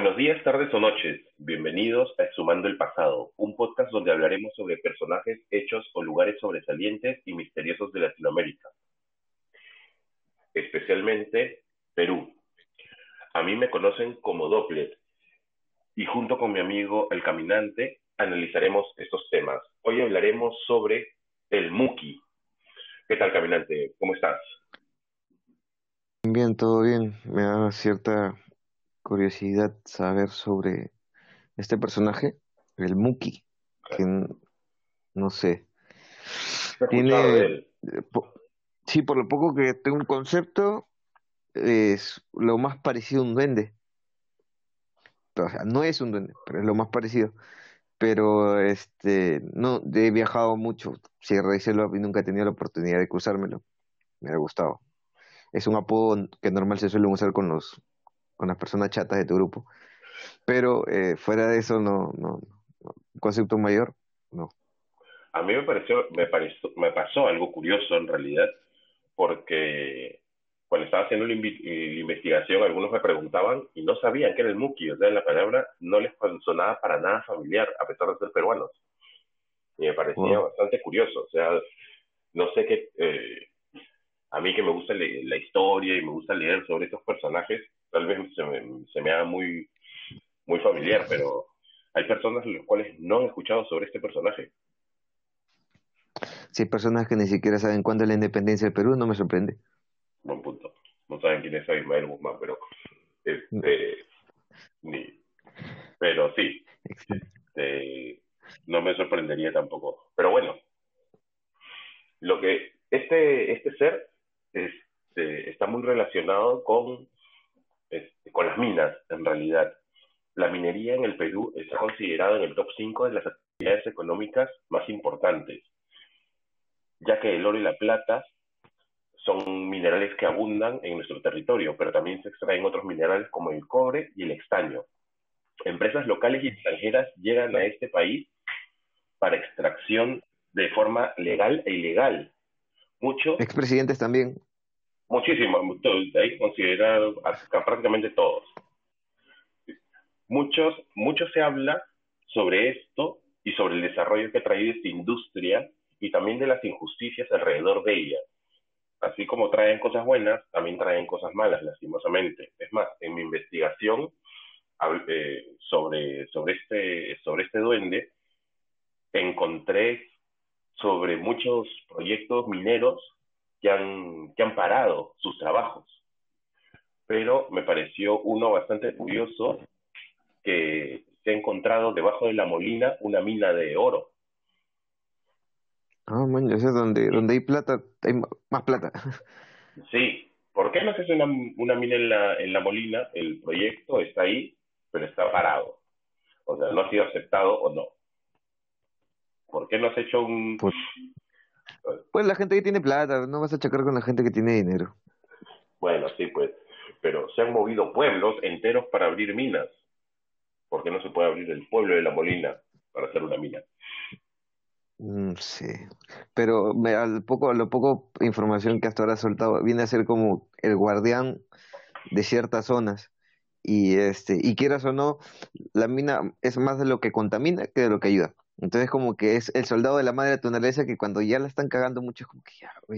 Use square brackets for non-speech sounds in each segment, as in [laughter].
Buenos días, tardes o noches. Bienvenidos a Sumando el Pasado, un podcast donde hablaremos sobre personajes, hechos o lugares sobresalientes y misteriosos de Latinoamérica. Especialmente Perú. A mí me conocen como Doppler y junto con mi amigo El Caminante analizaremos estos temas. Hoy hablaremos sobre el Muki. ¿Qué tal, Caminante? ¿Cómo estás? Bien, todo bien. Me da cierta curiosidad saber sobre este personaje, el Muki, que no sé. Tiene, sí, por lo poco que tengo un concepto, es lo más parecido a un duende. O sea, no es un duende, pero es lo más parecido. Pero este, no, he viajado mucho, Sierra y Selva, y nunca he tenido la oportunidad de cruzármelo. Me ha gustado. Es un apodo que normal se suele usar con los con las personas chatas de tu grupo. Pero eh, fuera de eso, no, no, concepto mayor, no. A mí me pareció, me pareció, me pasó algo curioso en realidad, porque cuando estaba haciendo la, investigación, algunos me preguntaban y no sabían qué era el muki, o sea, la palabra no les sonaba para nada familiar, a pesar de ser peruanos. Y me parecía bastante curioso, o sea, no sé qué, eh, a mí que me gusta la historia y me gusta leer sobre estos personajes, tal vez se me, se me haga muy, muy familiar, pero hay personas las cuales no han escuchado sobre este personaje. Si hay personas que ni siquiera saben cuándo es la independencia del Perú, no me sorprende. Buen punto. No saben quién es Ismael Guzmán, pero este, ni, pero sí, este, no me sorprendería tampoco. Pero bueno, lo que este este ser este, está muy relacionado con, este, con las minas, en realidad. La minería en el Perú está considerada en el top 5 de las actividades económicas más importantes, ya que el oro y la plata son minerales que abundan en nuestro territorio, pero también se extraen otros minerales como el cobre y el estaño. Empresas locales y extranjeras llegan a este país para extracción de forma legal e ilegal, Muchos. Expresidentes también. Muchísimos, ahí considerar prácticamente todos. Muchos, mucho se habla sobre esto y sobre el desarrollo que ha traído esta industria y también de las injusticias alrededor de ella. Así como traen cosas buenas, también traen cosas malas, lastimosamente. Es más, en mi investigación eh, sobre, sobre, este, sobre este duende, encontré sobre muchos proyectos mineros que han, que han parado sus trabajos. Pero me pareció uno bastante curioso que se ha encontrado debajo de la molina una mina de oro. Ah, man, es donde, donde hay plata, hay más plata. [laughs] Sí, ¿por qué no se hace una, una mina en la, en la molina? El proyecto está ahí, pero está parado. O sea, no ha sido aceptado o no. ¿Por qué no has hecho un...? Pues, pues, la gente que tiene plata, no vas a chocar con la gente que tiene dinero. Bueno, sí, pues. Pero se han movido pueblos enteros para abrir minas. ¿Por qué no se puede abrir el pueblo de la Molina para hacer una mina? Mm, sí, pero me, al poco, a lo poco información que hasta ahora ha soltado, viene a ser como el guardián de ciertas zonas. Y este, y quieras o no, la mina es más de lo que contamina que de lo que ayuda. Entonces como que es el soldado de la madre naturaleza que cuando ya la están cagando mucho es como que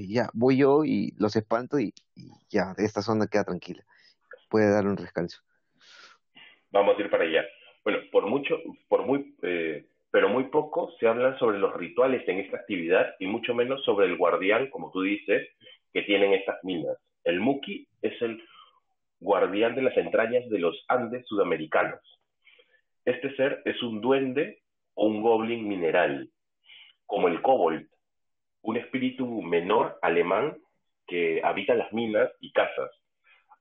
ya, voy yo y los espanto y, ya, esta zona queda tranquila. Puede dar un descanso. Vamos a ir para allá. Bueno, por mucho, por muy, eh, pero muy poco se habla sobre los rituales en esta actividad y mucho menos sobre el guardián, como tú dices, que tienen estas minas. El Muki es el guardián de las entrañas de los Andes sudamericanos. Este ser es un duende o un goblin mineral, como el kobold, un espíritu menor alemán que habita las minas y casas,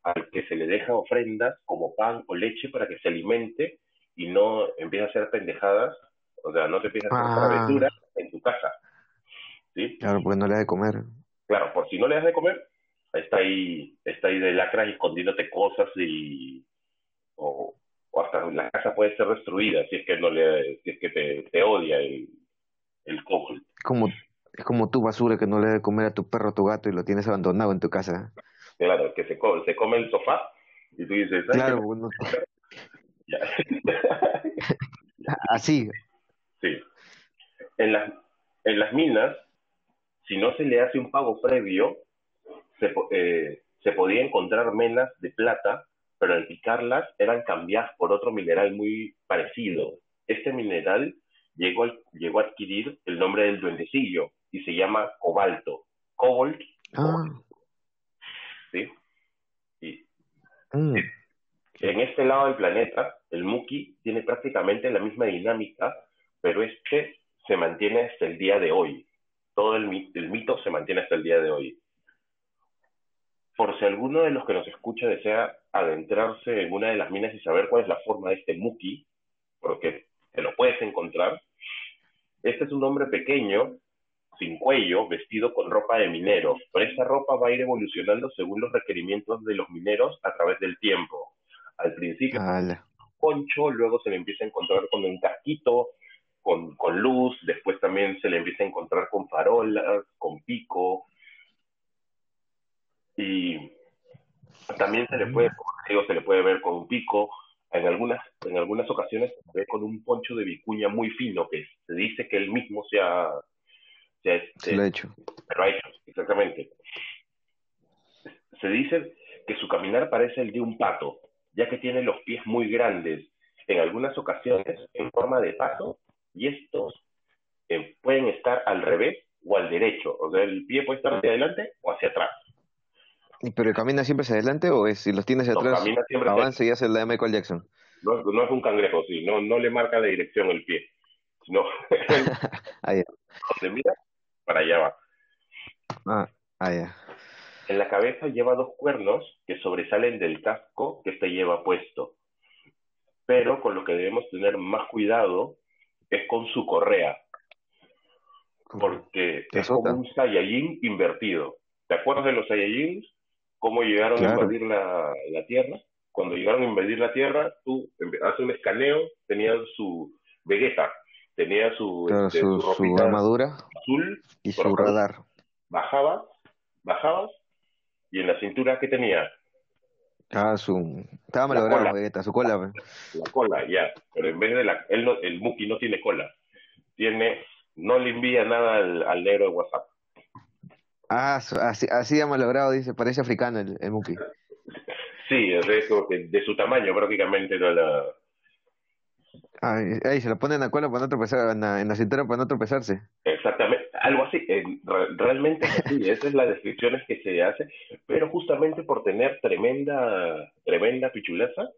al que se le deja ofrendas como pan o leche para que se alimente y no empiece a hacer pendejadas, o sea, no te empiece a hacer ah. travesuras en tu casa. ¿sí? Claro, porque no le das de comer. Claro, por si no le das de comer, está ahí, está ahí de lacras escondiéndote cosas y o, o hasta la casa puede ser destruida si es que no le si es que te, te odia el el. Como es como tu basura que no le de comer a tu perro o tu gato y lo tienes abandonado en tu casa. Claro, que se come, se come el sofá y tú dices, claro, bueno. [laughs] [laughs] Así. Sí. En las, en las minas, si no se le hace un pago previo, se, eh, se podía encontrar menas de plata, pero al picarlas eran cambiadas por otro mineral muy parecido. Este mineral llegó, llegó a adquirir el nombre del duendecillo y se llama cobalto. Cobalt. Ah. ¿Sí? Y, mm. En este lado del planeta, el Muki tiene prácticamente la misma dinámica, pero este se mantiene hasta el día de hoy. Todo el, el mito se mantiene hasta el día de hoy. Por si alguno de los que nos escucha desea adentrarse en una de las minas y saber cuál es la forma de este Muki, porque te lo puedes encontrar, este es un hombre pequeño, sin cuello, vestido con ropa de minero, pero esta ropa va a ir evolucionando según los requerimientos de los mineros a través del tiempo. Al principio, poncho, luego se le empieza a encontrar con un casquito, con, con luz, después también se le empieza a encontrar con farolas, con pico, y también se le puede, se le puede ver con un pico, en algunas, en algunas ocasiones se ve con un poncho de vicuña muy fino, que se dice que él mismo se ha, se, este, lo ha hecho. Ha hecho, exactamente. Se dice que su caminar parece el de un pato, ya que tiene los pies muy grandes, en algunas ocasiones en forma de pato, y estos eh, pueden estar al revés o al derecho, o sea, el pie puede estar hacia adelante o hacia atrás. ¿Pero camina siempre hacia adelante o es si los tienes hacia atrás, avanza y hace la de Michael Jackson? No, no es un cangrejo, sí, no, no le marca de dirección el pie. No. [laughs] [laughs] Ahí. mira, para allá va. Ah, ahí. En la cabeza lleva dos cuernos que sobresalen del casco que se lleva puesto. Pero con lo que debemos tener más cuidado es con su correa. Porque es como un Saiyajin invertido. ¿Te acuerdas de los Saiyajins? ¿Cómo llegaron a invadir la, la, Tierra? Cuando llegaron a invadir la Tierra, tú haces un escaneo, tenías su Vegeta, tenía su, este, su, armadura azul y su radar. Bajabas, bajabas, y en la cintura, ¿qué tenía? Ah, su. Estaba malogrado Vegeta, su cola. La cola, ya. Pero en vez de la. Él no, el Muki no tiene cola. Tiene. No le envía nada al, al negro de WhatsApp. Ah, así, así ha malogrado, dice. Parece africano el, el Muki. Sí, es de, de su tamaño prácticamente no la, Ahí, se lo ponen a cola para no tropezar, en la, cintura para no tropezarse. Exactamente, algo así, eh, realmente sí, esa es la descripción que se hace, pero justamente por tener tremenda, tremenda pichulaza,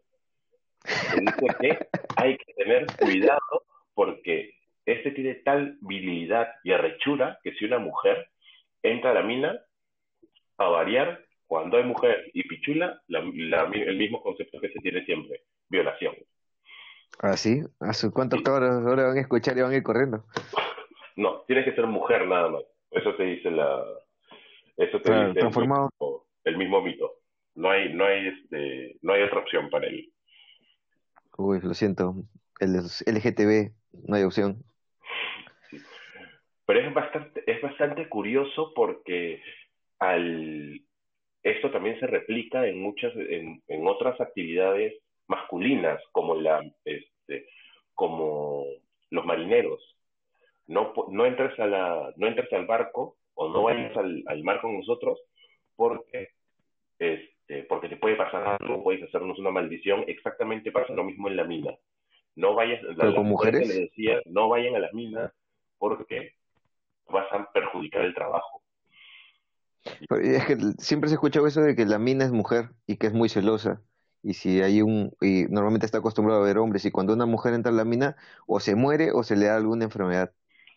se dice que hay que tener cuidado porque este tiene tal virilidad y arrechura que si una mujer entra a la mina a variar, cuando hay mujer y pichula, el mismo concepto que se tiene siempre, violación. ¿Ah, sí? ¿Hace cuántos cabros ahora van a escuchar y van a ir corriendo? [laughs] No, tienes que ser mujer nada más. Eso te dice la... Eso te dice transformado. El, mismo, mito. No hay, no hay, este, no hay otra opción para él. Uy, lo siento. El LGTB, no hay opción. Pero es bastante, es bastante curioso porque al esto también se replica en muchas, en, en otras actividades masculinas como la este como los marineros. No no entres a la no entres al barco o no vayas al, al mar con nosotros porque este porque te puede pasar algo puedes hacernos una maldición. Exactamente pasa lo mismo en la mina. No vayas la, con mujeres le decía no vayan a las minas porque vas a perjudicar el trabajo. Es que siempre se ha escuchado eso de que la mina es mujer y que es muy celosa. Y si hay un y normalmente está acostumbrado a ver hombres y cuando una mujer entra en la mina o se muere o se le da alguna enfermedad.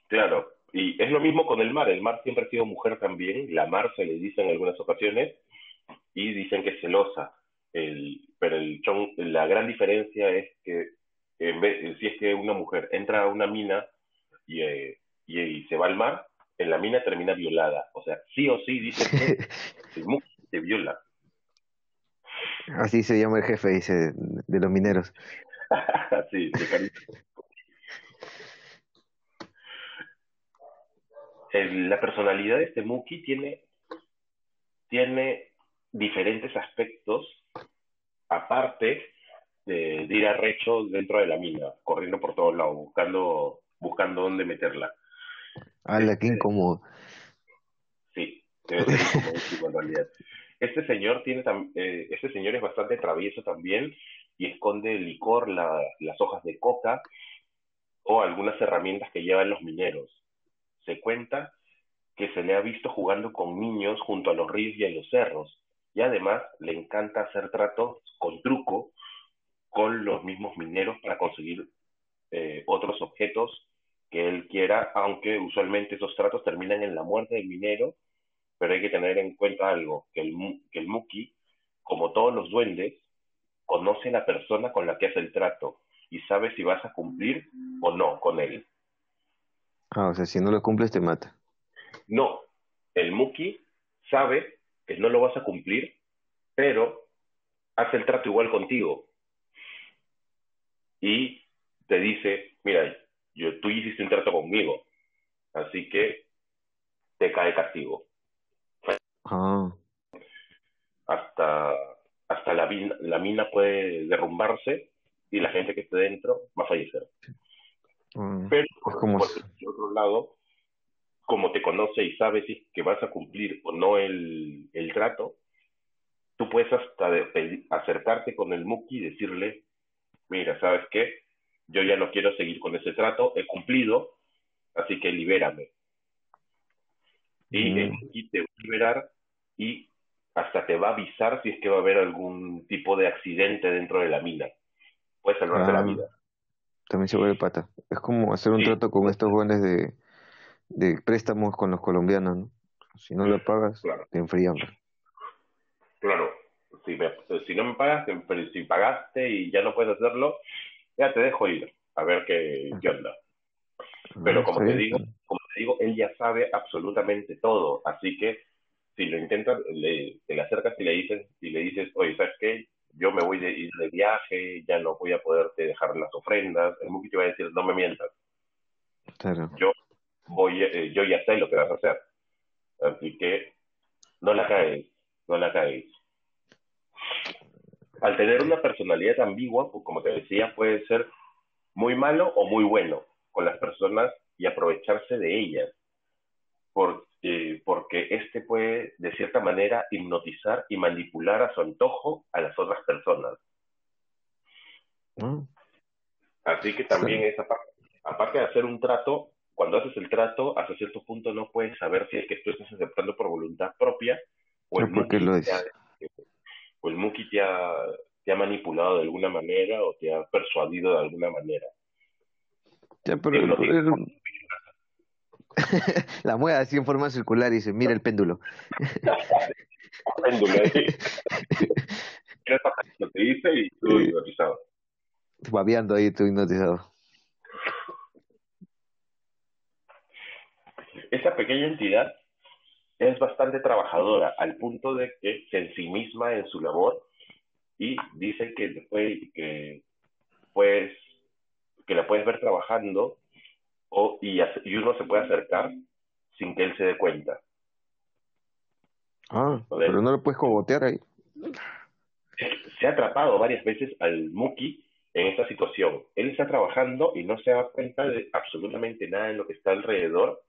Claro, y es lo mismo con el mar, el mar siempre ha sido mujer también, la mar se le dice en algunas ocasiones y dicen que es celosa, el, pero el la gran diferencia es que en vez, si es que una mujer entra a una mina y, eh, y, se va al mar, en la mina termina violada, o sea, sí o sí dice que [laughs] el se viola. Así se llama el jefe, dice, de los mineros. [laughs] sí, La personalidad de este Muki tiene, tiene diferentes aspectos, aparte de, ir a recho dentro de la mina, corriendo por todos lados, buscando, buscando dónde meterla. ¡Hala, qué este, incómodo! Sí, debe ser en realidad. Este señor tiene eh, este señor es bastante travieso también y esconde licor, las hojas de coca o algunas herramientas que llevan los mineros. Se cuenta que se le ha visto jugando con niños junto a los ríos y a los cerros, y además le encanta hacer tratos con truco con los mismos mineros para conseguir eh, otros objetos que él quiera, aunque usualmente esos tratos terminan en la muerte del minero, pero hay que tener en cuenta algo, que el, que el Muki, como todos los duendes, conoce a la persona con la que hace el trato y sabe si vas a cumplir o no con él. Ah, o sea, si no lo cumples te mata. No, el Muki sabe que no lo vas a cumplir, pero hace el trato igual contigo. Y te dice, mira, yo, tú hiciste un trato conmigo, así que te cae castigo. Ah. Hasta, hasta la, la mina puede derrumbarse y la gente que esté dentro va a fallecer. Ah, pero, por, otro lado, como te conoce y sabe si que vas a cumplir o no el, el trato, tú puedes hasta acercarte con el Muki y decirle, mira, ¿sabes qué? Yo ya no quiero seguir con ese trato, he cumplido, así que libérame. Y mm. el Muki te va a liberar y hasta te va a avisar si es que va a haber algún tipo de accidente dentro de la mina. Puedes salvarte la ah, vida. También se vuelve pata. Es como hacer un trato con estos jóvenes de de préstamos con los colombianos, ¿no? Si no lo pagas, te enfrían. Claro, si, si no me pagas, si pagaste y ya no puedes hacerlo, ya te dejo ir a ver qué, qué onda. Pero como te digo, como te digo, él ya sabe absolutamente todo, así que si lo intentas, le, te le acercas y le dices, y le dices, oye, ¿sabes qué? Yo me voy de ir de viaje, ya no voy a poderte dejar las ofrendas. El Muki te va a decir, no me mientas. Claro. Yo voy, eh, yo ya sé lo que vas a hacer. Así que no la caes, no la caes. Al tener una personalidad ambigua, pues, como te decía, puede ser muy malo o muy bueno con las personas y aprovecharse de ellas. Porque, porque este puede, de cierta manera, hipnotizar y manipular a su antojo a las otras personas. Mm. Así que también esa parte, aparte de hacer un trato, cuando haces el trato, hasta cierto punto no puedes saber si es que tú estás aceptando por voluntad propia o el, Muki, lo ha, o el Muki te ha, te ha manipulado de alguna manera o te ha persuadido de alguna manera. Ya, pero [laughs] la mueve así en forma circular y dice, mira el péndulo. el [laughs] péndulo, ¿eh? te dice y tú hipnotizado. Babeando ahí, tú hipnotizado. esa pequeña entidad es bastante trabajadora al punto de que se ensimisma en su labor y dice que después que pues que la puedes ver trabajando o, y, y uno se puede acercar sin que él se dé cuenta. Ah, pero no lo puedes cogotear ahí. Se ha atrapado varias veces al Muki en esta situación. Él está trabajando y no se da cuenta de absolutamente nada en lo que está alrededor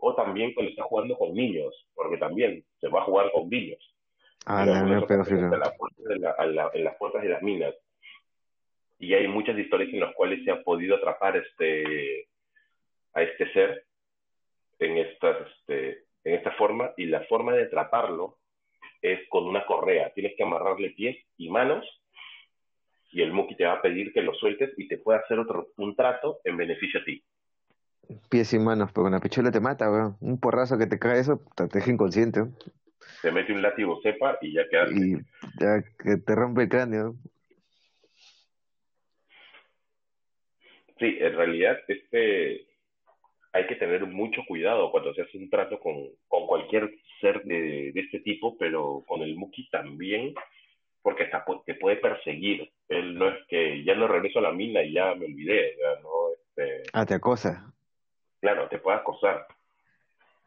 o también cuando está jugando con niños, porque también se va a jugar con niños. Ah, no, no, pero en, las puertas de las minas. Y hay muchas historias en las cuales se ha podido atrapar este a este ser en estas este, en esta forma y la forma de atraparlo es con una correa. Tienes que amarrarle pies y manos y el Muki te va a pedir que lo sueltes y te pueda hacer otro un trato en beneficio a ti pies y manos, pero con la pichula te mata, weón. Un porrazo que te cae eso, te deja inconsciente. Te mete un látigo cepa y ya quedas. Y ya que te rompe el cráneo. Sí, en realidad este hay que tener mucho cuidado cuando se hace un trato con, con cualquier ser de, de este tipo, pero con el Muki también, porque hasta te puede perseguir. Él no es que ya no regreso a la mina y ya me olvidé, ya no. Este... Ah, te acosa claro, te puede acosar.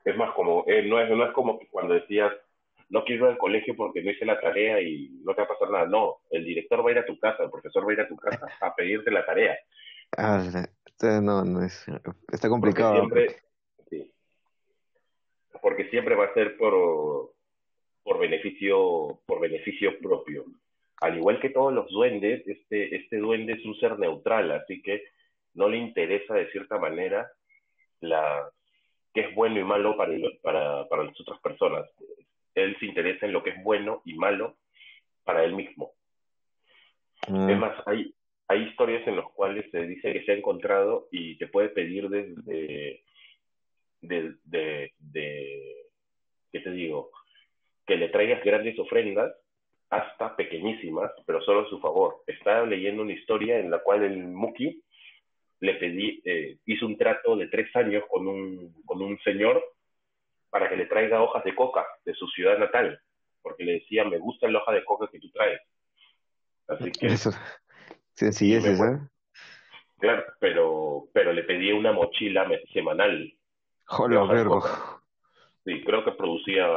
Es más como, eh, no, es, no es como cuando decías, no quiero ir al colegio porque no hice la tarea y no te va a pasar nada. No, el director va a ir a tu casa, el profesor va a ir a tu casa a pedirte la tarea. Ah, no, no es, está complicado. Porque siempre, sí, porque siempre va a ser por, por beneficio, por beneficio propio. Al igual que todos los duendes, este, este duende es un ser neutral, así que no le interesa de cierta manera la qué es bueno y malo para, para, para las otras personas. Él se interesa en lo que es bueno y malo para él mismo. Mm. Es más, hay, hay historias en las cuales se dice que se ha encontrado y te puede pedir desde, de, de, de, ¿qué te digo? Que le traigas grandes ofrendas hasta pequeñísimas, pero solo a su favor. Estaba leyendo una historia en la cual el Muki le pedí, eh, hizo un trato de tres años con un, con un señor para que le traiga hojas de coca de su ciudad natal, porque le decía, me gusta la hoja de coca que tú traes. Así que... Eso, sencillez, ¿eh? Claro, pero, pero le pedí una mochila semanal. Joder, vergo. Sí, creo que producía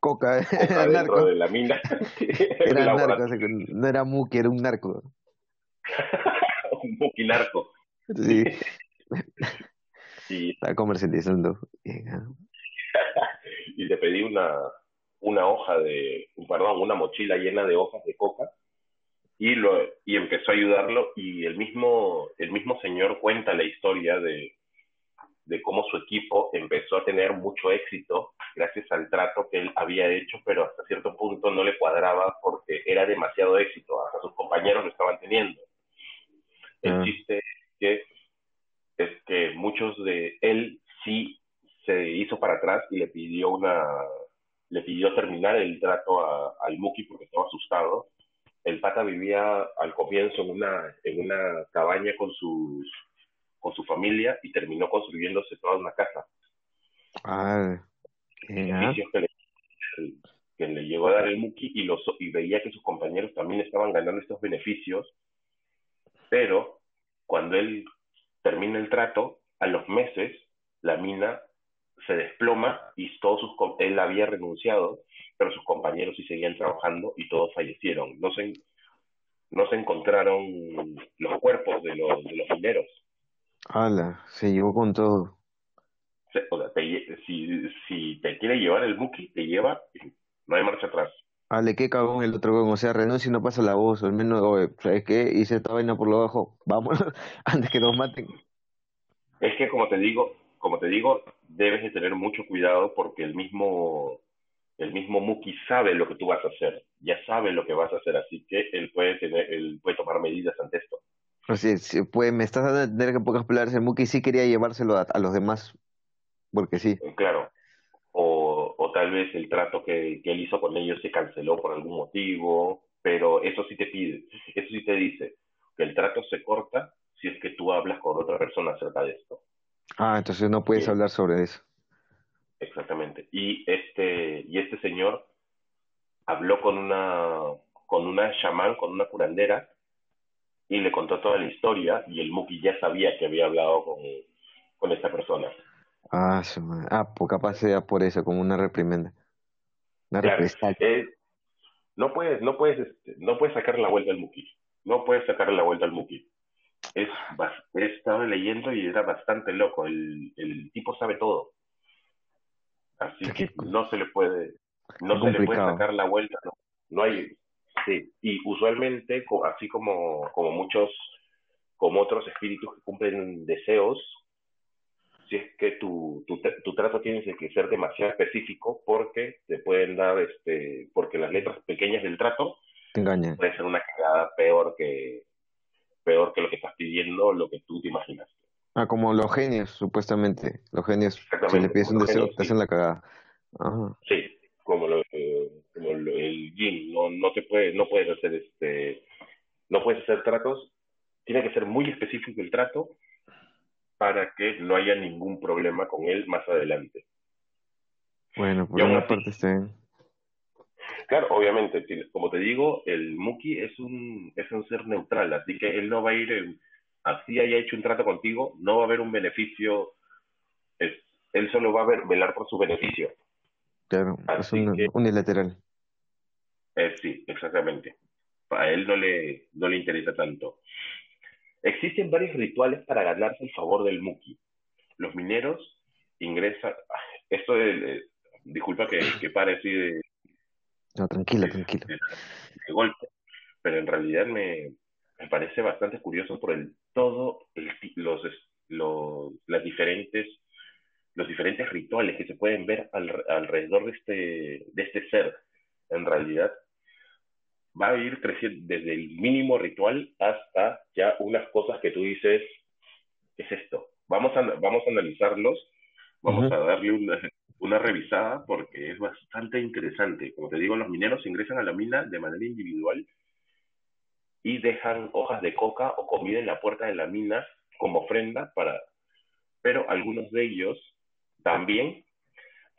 coca, coca [laughs] dentro de la mina. [laughs] [laughs] era narco, no era muki, era un narco. un muki narco. Sí. [laughs] sí. Está comercializando. [laughs] y le pedí una, una hoja de, perdón, una mochila llena de hojas de coca y lo y empezó a ayudarlo y el mismo el mismo señor cuenta la historia de, de cómo su equipo empezó a tener mucho éxito gracias al trato que él había hecho, pero hasta cierto punto no le cuadraba porque era demasiado éxito, hasta sus compañeros lo estaban teniendo. El ah. chiste que es que muchos de él sí se hizo para atrás y le pidió una le pidió terminar el trato a, al Muki porque estaba asustado. El pata vivía al comienzo en una en una cabaña con sus con su familia y terminó construyéndose toda una casa. Ah, que le, que le llegó a dar el Muki y, los, y veía que sus compañeros también estaban ganando estos beneficios, pero cuando él termina el trato, a los meses la mina se desploma y todos sus, él había renunciado, pero sus compañeros sí seguían trabajando y todos fallecieron. No se, no se encontraron los cuerpos de los, de los mineros. ¡Hala! Se llevó con todo. O sea, si, si te quiere llevar el Muki, te lleva, no hay marcha atrás. Ale, qué cagón el otro O sea, renuncia y no pasa la voz. O al menos, oye, ¿sabes qué? Hice esta vaina por lo bajo. Vamos, [laughs] antes que nos maten. Es que, como te digo, como te digo, debes de tener mucho cuidado porque el mismo, el mismo Muki sabe lo que tú vas a hacer. Ya sabe lo que vas a hacer, así que él puede tener, él puede tomar medidas ante esto. Así sí, pues me estás dando a entender que en pocas palabras el Muki sí quería llevárselo a, a los demás, porque sí. Claro, tal vez el trato que, él hizo con ellos se canceló por algún motivo, pero eso sí te pide, eso sí te dice que el trato se corta si es que tú hablas con otra persona acerca de esto. Ah, entonces no puedes hablar sobre eso. Exactamente. Y este, y este señor habló con una, con una chamán, con una curandera, y le contó toda la historia, y el Muki ya sabía que había hablado con, con esta persona. Ah, ah pues capaz sea por eso, como una reprimenda. Una eh, no puedes, no puedes, este, no puedes sacar la vuelta al Muki. No puedes sacar la vuelta al Muki. Es, he estado leyendo y era bastante loco. El, el tipo sabe todo. Así que no se le puede, no se le puede sacar la vuelta. No, no hay, sí. Y usualmente, así como, como muchos, como otros espíritus que cumplen deseos, si es que tu, tu, tu, trato tiene que ser demasiado específico porque te pueden dar, este, porque las letras pequeñas del trato te engañan. Puede ser una cagada peor que, peor que lo que estás pidiendo, lo que tú te imaginas. Ah, como los genios, supuestamente. Los genios, si le pides un deseo, te hacen la cagada. Sí, como, lo, como el yin, no, no te puede, no puedes hacer este, no puedes hacer tratos, tiene que ser muy específico el trato para que no haya ningún problema con él más adelante. Bueno, por una parte está Claro, obviamente, como te digo, el Muki es un, es un ser neutral, así que él no va a ir, así haya hecho un trato contigo, no va a haber un beneficio, es, él solo va a ver, velar por su beneficio. Claro, es unilateral. Eh, sí, exactamente. A él no le, no le interesa tanto. Existen varios rituales para ganarse el favor del Muki. Los mineros ingresan. [sighs] Esto es. disculpa que, que pare así de. No, tranquila, tranquila. De, golpe, pero en realidad me, me parece bastante curioso por el todo los, los, las diferentes los diferentes rituales que se pueden ver alrededor de este, de este ser. En realidad, va a ir creciendo desde el mínimo ritual hasta ya unas cosas que tú dices, ¿qué es esto? Vamos a, vamos a analizarlos, vamos a darle una, una revisada porque es bastante interesante. Como te digo, los mineros ingresan a la mina de manera individual y dejan hojas de coca o comida en la puerta de la mina como ofrenda para... Pero algunos de ellos también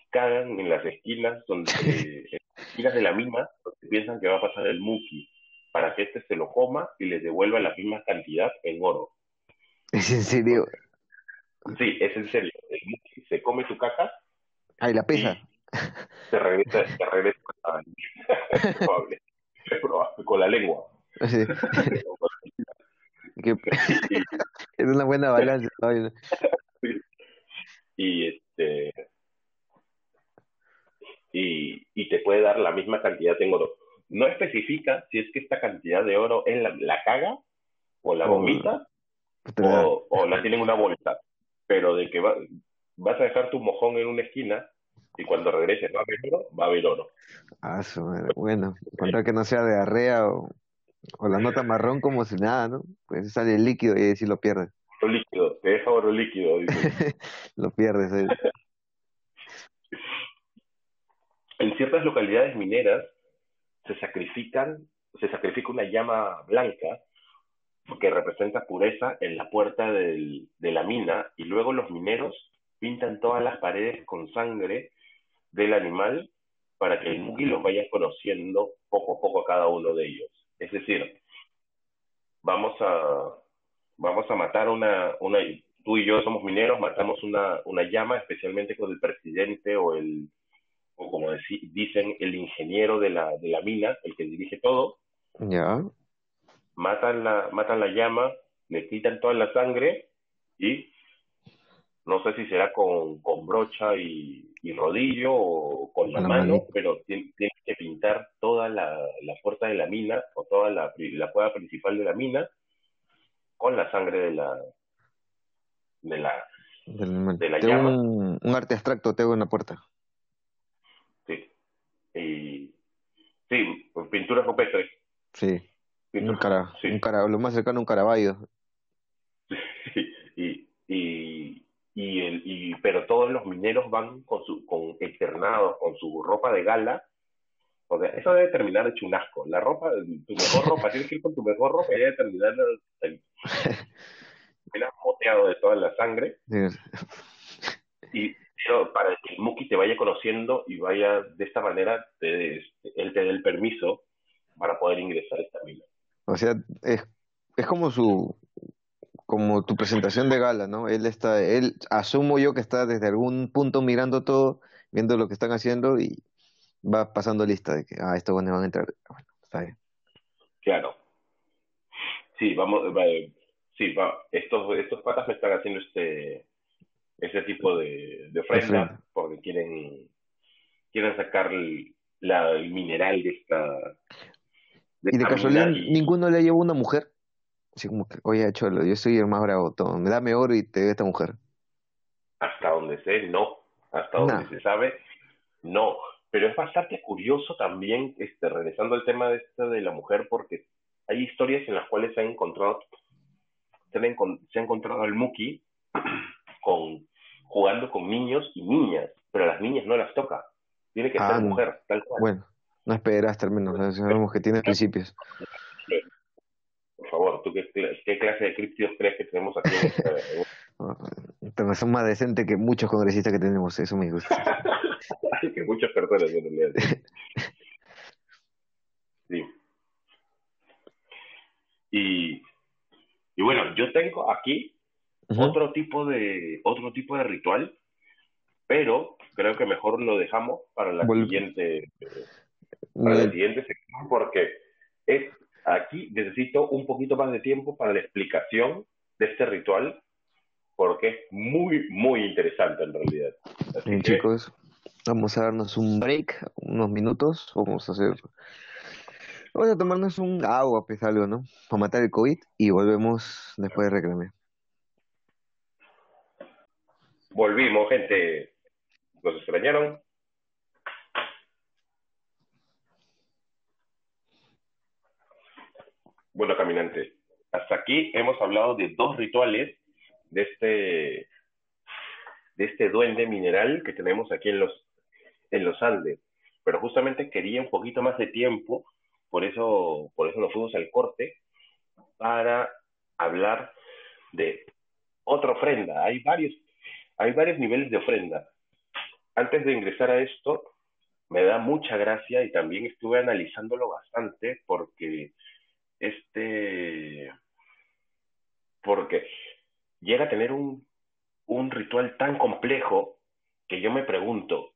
cagan en las esquinas donde [laughs] de la mina donde piensan que va a pasar el muki para que éste se lo coma y les devuelva la misma cantidad en oro. ¿Es en serio? Sí, es en serio. El muki se come su caca. Ay, la pesa. Se regresa, se regresa es probable. Es probable, con la lengua. Sí. [laughs] [laughs] es una buena balanza. Y este y, y te puede dar la misma cantidad en oro. No especifica si es que esta cantidad de oro es la, la caga o la vomita o, o, la tiene en una bolsa, pero de que va, vas a dejar tu mojón en una esquina y cuando regreses va a haber oro, va a haber oro. Ah, bueno, contra que no sea de arrea o, o la nota marrón como si nada, ¿no? Pues sale el líquido y sí lo pierdes. Lo líquido, te deja oro líquido. [laughs] lo pierdes. ahí. En ciertas localidades mineras se sacrifican, se sacrifica una llama blanca que representa pureza en la puerta del, de la mina y luego los mineros pintan todas las paredes con sangre del animal para que el Mugi los vaya conociendo poco a poco a cada uno de ellos. Es decir, vamos a, vamos a matar una, una, tú y yo somos mineros, matamos una, una llama, especialmente con el presidente o el, o como dicen, el ingeniero de la, de la mina, el que dirige todo. Ya. Matan la, matan la llama, le quitan toda la sangre y no sé si será con, con brocha y, y rodillo o con la, mano, pero tiene, que pintar toda la, la, puerta de la mina o toda la, la puerta principal de la mina con la sangre de la de la, de la llama. Un, un, arte abstracto tengo en la puerta. Y sí, pues, pintura rupestre. Sí. un cara, sí. un cara, lo más cercano a un caraballo. [laughs] Sí. Y, y, y, el, y pero todos los mineros van con su con externados con su ropa de gala o sea eso debe terminar hecho un asco la ropa tu mejor ropa tienes que ir con tu mejor ropa y debe terminar el, [laughs] el moteado de toda la sangre y pero para que el Muki te vaya conociendo y vaya de esta manera te, él te dé el permiso para poder ingresar a esta mina o sea es es como su como tu presentación de gala, ¿no? Él está, él, asumo yo que está desde algún punto mirando todo, viendo lo que están haciendo y va pasando lista de que, ah, estos van a entrar. Bueno, está bien. Claro. Sí, vamos, sí, va, estos, estos patas me están haciendo este, ese tipo de, de ofrenda porque quieren, quieren sacar el, la, el mineral de esta. De ¿Y de casualidad ninguno le llevó una mujer? Así como que, oye, Cholo, yo soy el más bravo, me dame oro y te doy esta mujer. Hasta donde sé, no. Hasta donde se sabe, no. Pero es bastante curioso también, este, regresando al tema de esta de la mujer, porque hay historias en las cuales se ha encontrado, se ha, se ha encontrado al Muki [clears throat] con, jugando con niños y niñas, pero a las niñas no las toca. Tiene que ser ah, mujer, tal cual. Bueno, no esperaste al menos, sabemos que tiene principios favor, ¿tú qué, qué clase de críptidos crees que tenemos aquí? [laughs] son más decentes que muchos congresistas que tenemos, eso me gusta. [laughs] que muchas personas en realidad. Sí. Y, y bueno, yo tengo aquí otro tipo de otro tipo de ritual, pero creo que mejor lo dejamos para la siguiente para la siguiente sección porque es aquí necesito un poquito más de tiempo para la explicación de este ritual porque es muy muy interesante en realidad. Bien, chicos, vamos a darnos un break, unos minutos, vamos a hacer Vamos a tomarnos un agua, pues algo, ¿no? Para matar el COVID y volvemos después de reclamar. Volvimos, gente. ¿Nos extrañaron? Bueno, caminante, hasta aquí hemos hablado de dos rituales de este, de este duende mineral que tenemos aquí en los, en los Andes. Pero justamente quería un poquito más de tiempo por eso, por eso nos fuimos al corte para hablar de otra ofrenda. Hay varios, hay varios niveles de ofrenda. Antes de ingresar a esto, me da mucha gracia y también estuve analizándolo bastante porque este porque llega a tener un, un ritual tan complejo que yo me pregunto,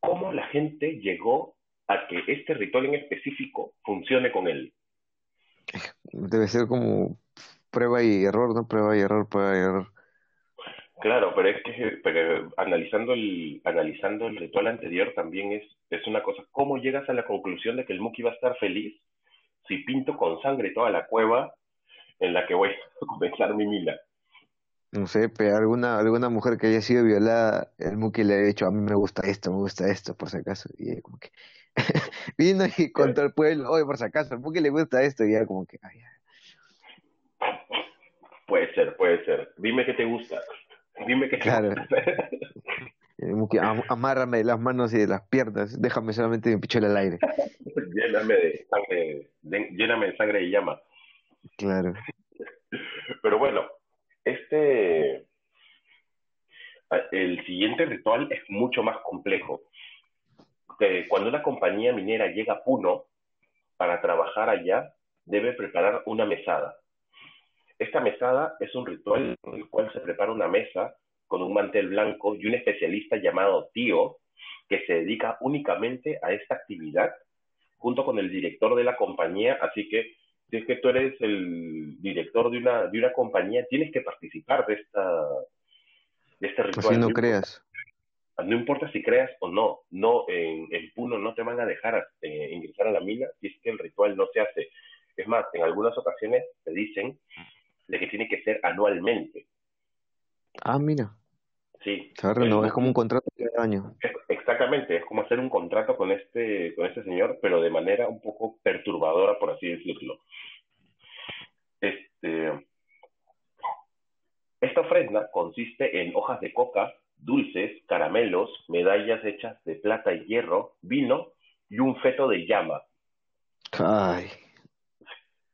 ¿cómo la gente llegó a que este ritual en específico funcione con él. Debe ser como prueba y error, ¿no? Prueba y error, prueba y error. Claro, pero es que pero analizando el analizando el ritual anterior también es es una cosa cómo llegas a la conclusión de que el Muki va a estar feliz si pinto con sangre toda la cueva en la que voy a [laughs] comenzar mi mila no sé, pero alguna, alguna mujer que haya sido violada, el Muki le ha dicho, a mí me gusta esto, me gusta esto, por si acaso. Y como que [laughs] vino y contra el pueblo, oye, por si acaso, al Muki le gusta esto, y ya como que, ay, Puede ser, puede ser. Dime que te gusta. Dime que claro. [laughs] Amárrame de las manos y de las piernas, déjame solamente mi pichola al aire. lléname de sangre, lléname de sangre y llama. Claro. Pero bueno, este, el siguiente ritual es mucho más complejo. cuando una compañía minera llega a Puno para trabajar allá, debe preparar una mesada. Esta mesada es un ritual en el cual se prepara una mesa con un mantel blanco y un especialista llamado Tío que se dedica únicamente a esta actividad junto con el director de la compañía, así que si es que tú eres el director de una, de una compañía, tienes que participar de esta de este ritual. Así no, creas. No importa si creas o no, no en, en Puno no te van a dejar eh, ingresar a la mina si es que el ritual no se hace. Es más, en algunas ocasiones te dicen de que tiene que ser anualmente. Ah, mira. Sí. es como un contrato de año. Exactamente, es como hacer un contrato con este, con este señor, pero de manera un poco perturbadora, por así decirlo. Este, esta ofrenda consiste en hojas de coca, dulces, caramelos, medallas hechas de plata y hierro, vino y un feto de llama. Ay.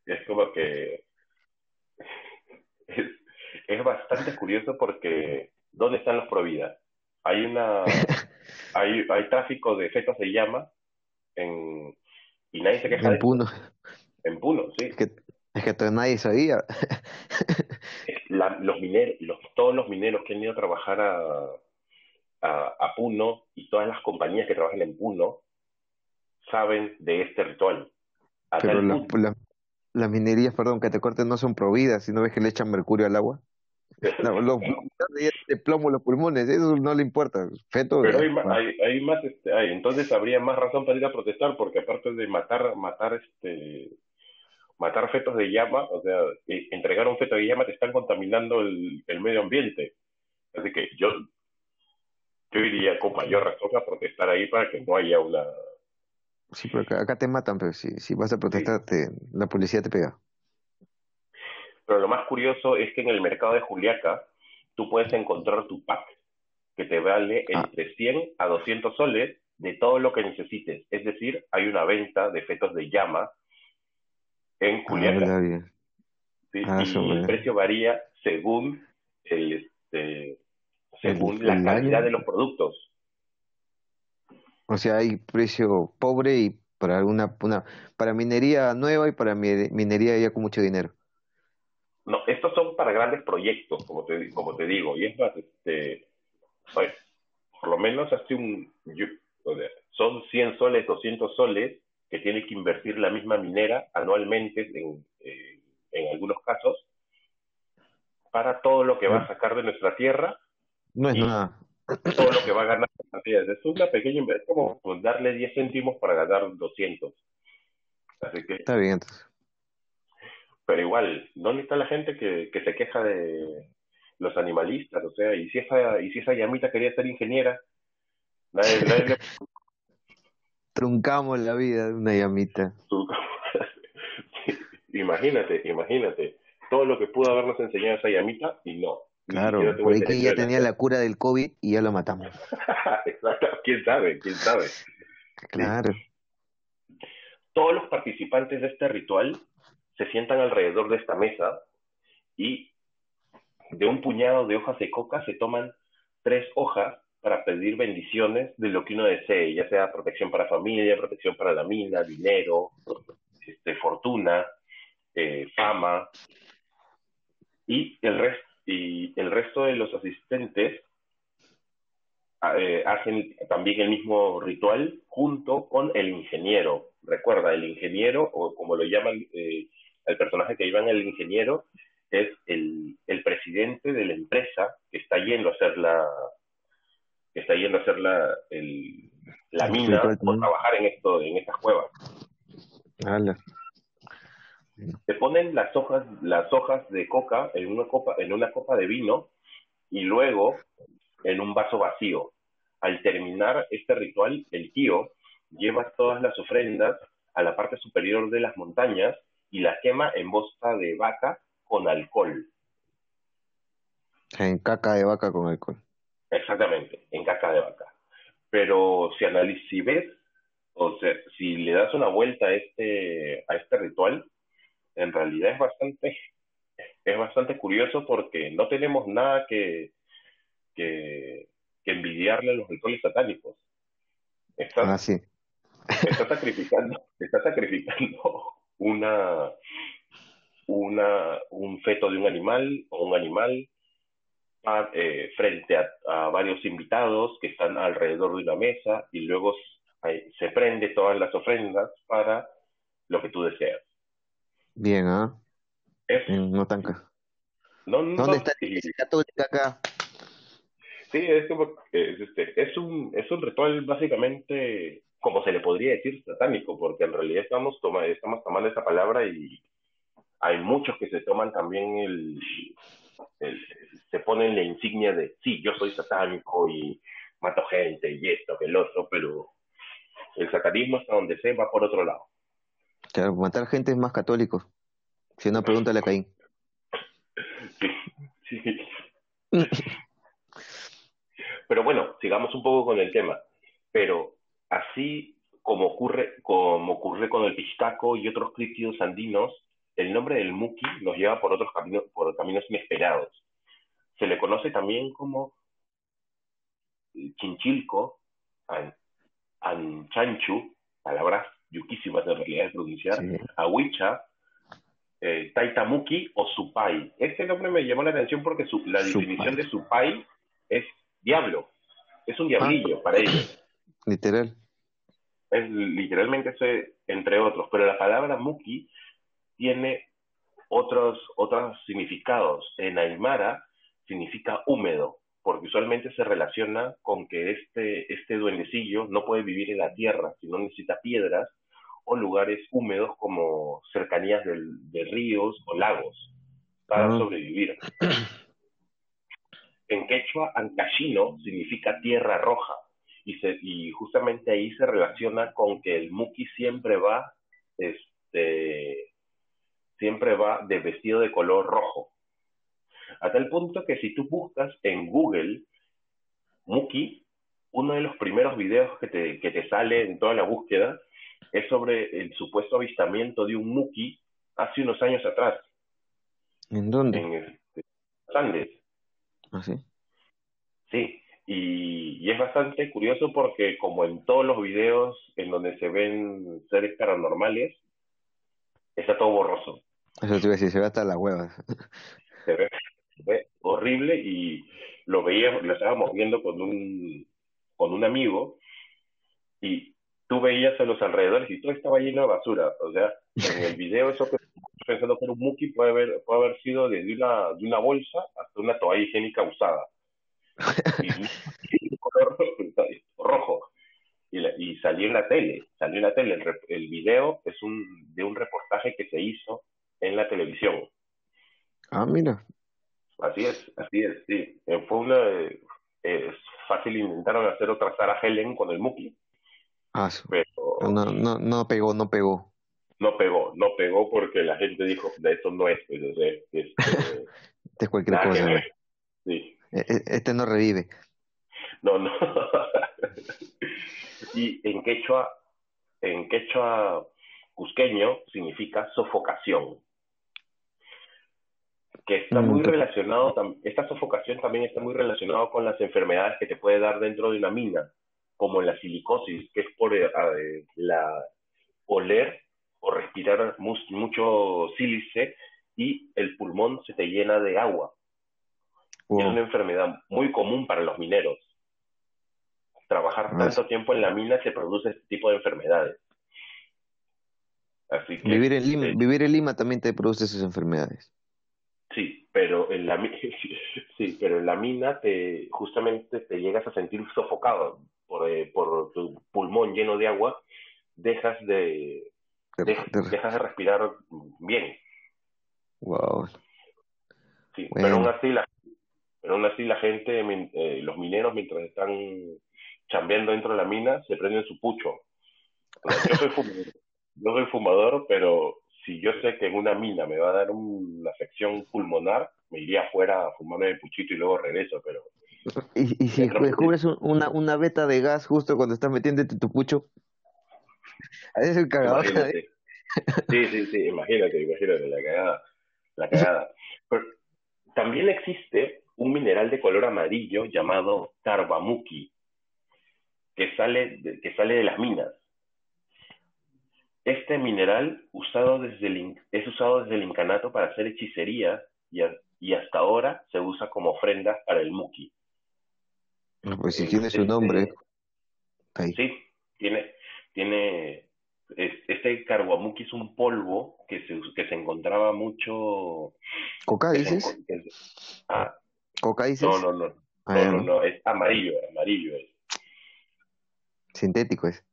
Es como que es, es bastante curioso porque ¿dónde están los Provida? Hay una [laughs] hay, hay tráfico de fetos de llama en y nadie se queja en Puno. En Puno, sí. Es que, es que nadie sabía. [laughs] los mineros, los, todos los mineros que han ido a trabajar a, a, Puno y todas las compañías que trabajan en Puno saben de este ritual. Pero las minerías, perdón, que te corten, no son prohibidas, si no ves que le echan mercurio al agua. No, [laughs] los de plomo los pulmones, eso no le importa. Feto, Pero hay, hay, más, este, hay, entonces habría más razón para ir a protestar, porque aparte de matar, matar este matar fetos de llama, o sea, eh, entregar un feto de llama te están contaminando el, el medio ambiente. Así que yo, yo iría con mayor razón a protestar ahí para que no haya una... Sí, pero acá, te matan, pero si, si vas a protestar, la policía te pega. Pero lo más curioso es que en el mercado de Juliaca tú puedes encontrar tu pack que te vale ah. entre 100 a 200 soles de todo lo que necesites. Es decir, hay una venta de fetos de llama en ah, Juliaca. Ah, y el precio varía según el este según la calidad de los productos. O sea, hay precio pobre y para alguna una, para minería nueva y para minería ya con mucho dinero. No, estos son para grandes proyectos, como te, como te digo, y es más, este, por lo menos hace un, son 100 soles, 200 soles que tiene que invertir la misma minera anualmente en, eh, en algunos casos para todo lo que va a sacar de nuestra tierra. No es nada. Todo lo que va a ganar. Es una pequeña inversión, como pues, darle 10 céntimos para ganar 200. Así que, Está bien, entonces. Pero igual, ¿dónde está la gente que, que se queja de los animalistas? O sea, y si esa, y si esa llamita quería ser ingeniera, nadie, [laughs] nadie le Truncamos la vida de una llamita. [laughs] Imagínate, imagínate, todo lo que pudo habernos enseñado esa llamita y no. Claro, por ahí que ya tenía la cura del COVID y ya lo matamos. [laughs] Exacto, quién sabe, quién sabe. Claro. Todos los participantes de este ritual se sientan alrededor de esta mesa y de un puñado de hojas de coca se toman tres hojas para pedir bendiciones de lo que uno desee, ya sea protección para familia, protección para la mina, dinero, este, fortuna, eh, fama. Y el, res- y el resto de los asistentes eh, hacen también el mismo ritual junto con el ingeniero. Recuerda, el ingeniero, o como lo llaman eh, el personaje que llevan el ingeniero, es el, el presidente de la empresa que está yendo a hacer la que está yendo a hacer la, el- la mina también. trabajar en esto en estas cuevas. Ala. Se ponen las hojas las hojas de coca en una copa en una copa de vino y luego en un vaso vacío. Al terminar este ritual, el tío lleva todas las ofrendas a la parte superior de las montañas y las quema en bosta de vaca con alcohol. En caca de vaca con alcohol. Exactamente, en caca de vaca. Pero si analizas, si ves, o sea, si le das una vuelta a este, a este ritual, en realidad es bastante, es bastante curioso porque no tenemos nada que, que, que envidiarle a los rituales satánicos. Ah, sí. [laughs] estás sacrificando, estás sacrificando una, una, un feto de un animal o un animal a- eh, frente a, a varios invitados que están alrededor de una mesa y luego eh, se prende todas las ofrendas para lo que tú deseas. Bien, ¿ah? En No tan no, no, ¿Dónde está la iglesia católica acá? sí, es, como- es, este, es un, es un ritual básicamente, como se le podría decir, satánico, porque en realidad estamos, toma, estamos tomando esa palabra y hay muchos que se toman también el, el- se ponen la insignia de, sí, yo soy satánico y mato gente y esto, que el otro, pero el satanismo hasta donde se va por otro lado. Claro, matar gente es más católico. Si no, pregúntale a Caín. [laughs] Sí, sí. Pero bueno, sigamos un poco con el tema. Pero así como ocurre, como ocurre con el pistaco y otros críptidos andinos, el nombre del muki nos lleva por otros caminos, por caminos inesperados. Se le conoce también como chinchilco, an- anchanchu, palabras yuquísimas en realidad de pronunciar, Sí. awicha, eh, taitamuki o supai. Este nombre me llamó la atención porque su- la Supai. definición de supai es diablo, es un diablillo para ellos. Literal. Es literalmente entre otros, pero la palabra muki tiene otros, otros significados. En Aymara significa húmedo, porque usualmente se relaciona con que este, este duendecillo no puede vivir en la tierra, sino necesita piedras o lugares húmedos como cercanías del- de ríos o lagos para sobrevivir. En quechua, ancashino significa tierra roja y, se, y justamente ahí se relaciona con que el muki siempre va, este, siempre va de vestido de color rojo. A tal punto que si tú buscas en Google Muki, uno de los primeros videos que te, que te sale en toda la búsqueda es sobre el supuesto avistamiento de un Muki hace unos años atrás ¿En dónde? en este, Andes. ¿Ah, sí? Sí, y, y es bastante curioso porque como en todos los videos en donde se ven seres paranormales, está todo borroso. Eso te iba a decir, se ve hasta las huevas. Se ve, se ve horrible y lo veíamos, lo estábamos viendo con un con un amigo y tú veías a los alrededores y todo estaba lleno de basura. O sea, en el video eso que pensando que era un muki puede haber, puede haber sido desde una, de una bolsa hasta una toalla higiénica usada. [laughs] Y, color rojo. Y, y, salió en la tele, salió en la tele. El, el video es un de un reportaje que se hizo en la televisión. Ah, mira. Así es, así es, sí. Eh, fue una... Eh, es fácil, intentaron hacer otra Sarah Helen con el Muki. Ah, pero... No, no, no pegó, no pegó. No pegó, no pegó porque la gente dijo, de esto no es, pues, [laughs] este, este es cualquier cosa. Sí. E, e, este no revive. No, no. [laughs] y en quechua, en quechua cusqueño significa sofocación que está muy mm, relacionado, esta sofocación también está muy relacionado con las enfermedades que te puede dar dentro de una mina, como la silicosis, que es por eh, la oler o respirar mucho sílice y el pulmón se te llena de agua. Es una enfermedad muy común para los mineros. Trabajar tanto tiempo en la mina se produce este tipo de enfermedades. Así que, vivir, en Lima, vivir en Lima también te produce esas enfermedades. Sí, pero en la [laughs] sí, pero en la mina te justamente te llegas a sentir sofocado por, eh, por tu pulmón lleno de agua, dejas de, dejas de respirar bien. Wow. Sí, pero aún así la pero aún así la gente, eh, los mineros mientras están chambeando dentro de la mina se prenden su pucho. yo soy [laughs] fumador, yo soy fumador, pero si yo sé que en una mina me va a dar una afección pulmonar, me iría afuera a fumarme el puchito y luego regreso, pero... [laughs] ¿Y, y si descubres una, una beta de gas justo cuando estás metiéndote tu pucho? [laughs] Ahí es el cagado. Sí, sí, sí, imagínate, imagínate, la cagada. La cagada. Pero también existe un mineral de color amarillo llamado tarbamuki, que sale que sale de las minas. Este mineral usado desde el, es usado desde el incanato para hacer hechicería y, y hasta ahora se usa como ofrenda para el muki. Pues si tiene su nombre. Sí, tiene, tiene este carguamuki es un polvo que se, que se encontraba mucho. ¿Coca dices? ah, ¿Coca dices? No, no, no. Ah, no, no, no, es amarillo, amarillo es. Sintético es.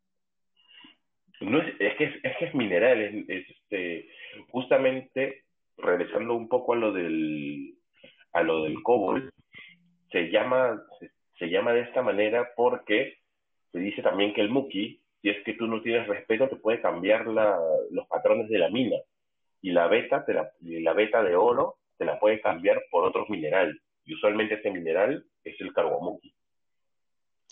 No es, es, que es, es que es mineral, es, este, justamente regresando un poco a lo del a lo del cobol, se llama se, llama de esta manera porque se dice también que el muki, si es que tú no tienes respeto, te puede cambiar la, los patrones de la mina y la beta te la, la beta de oro te la puede cambiar por otro mineral y usualmente ese mineral es el carbomuki.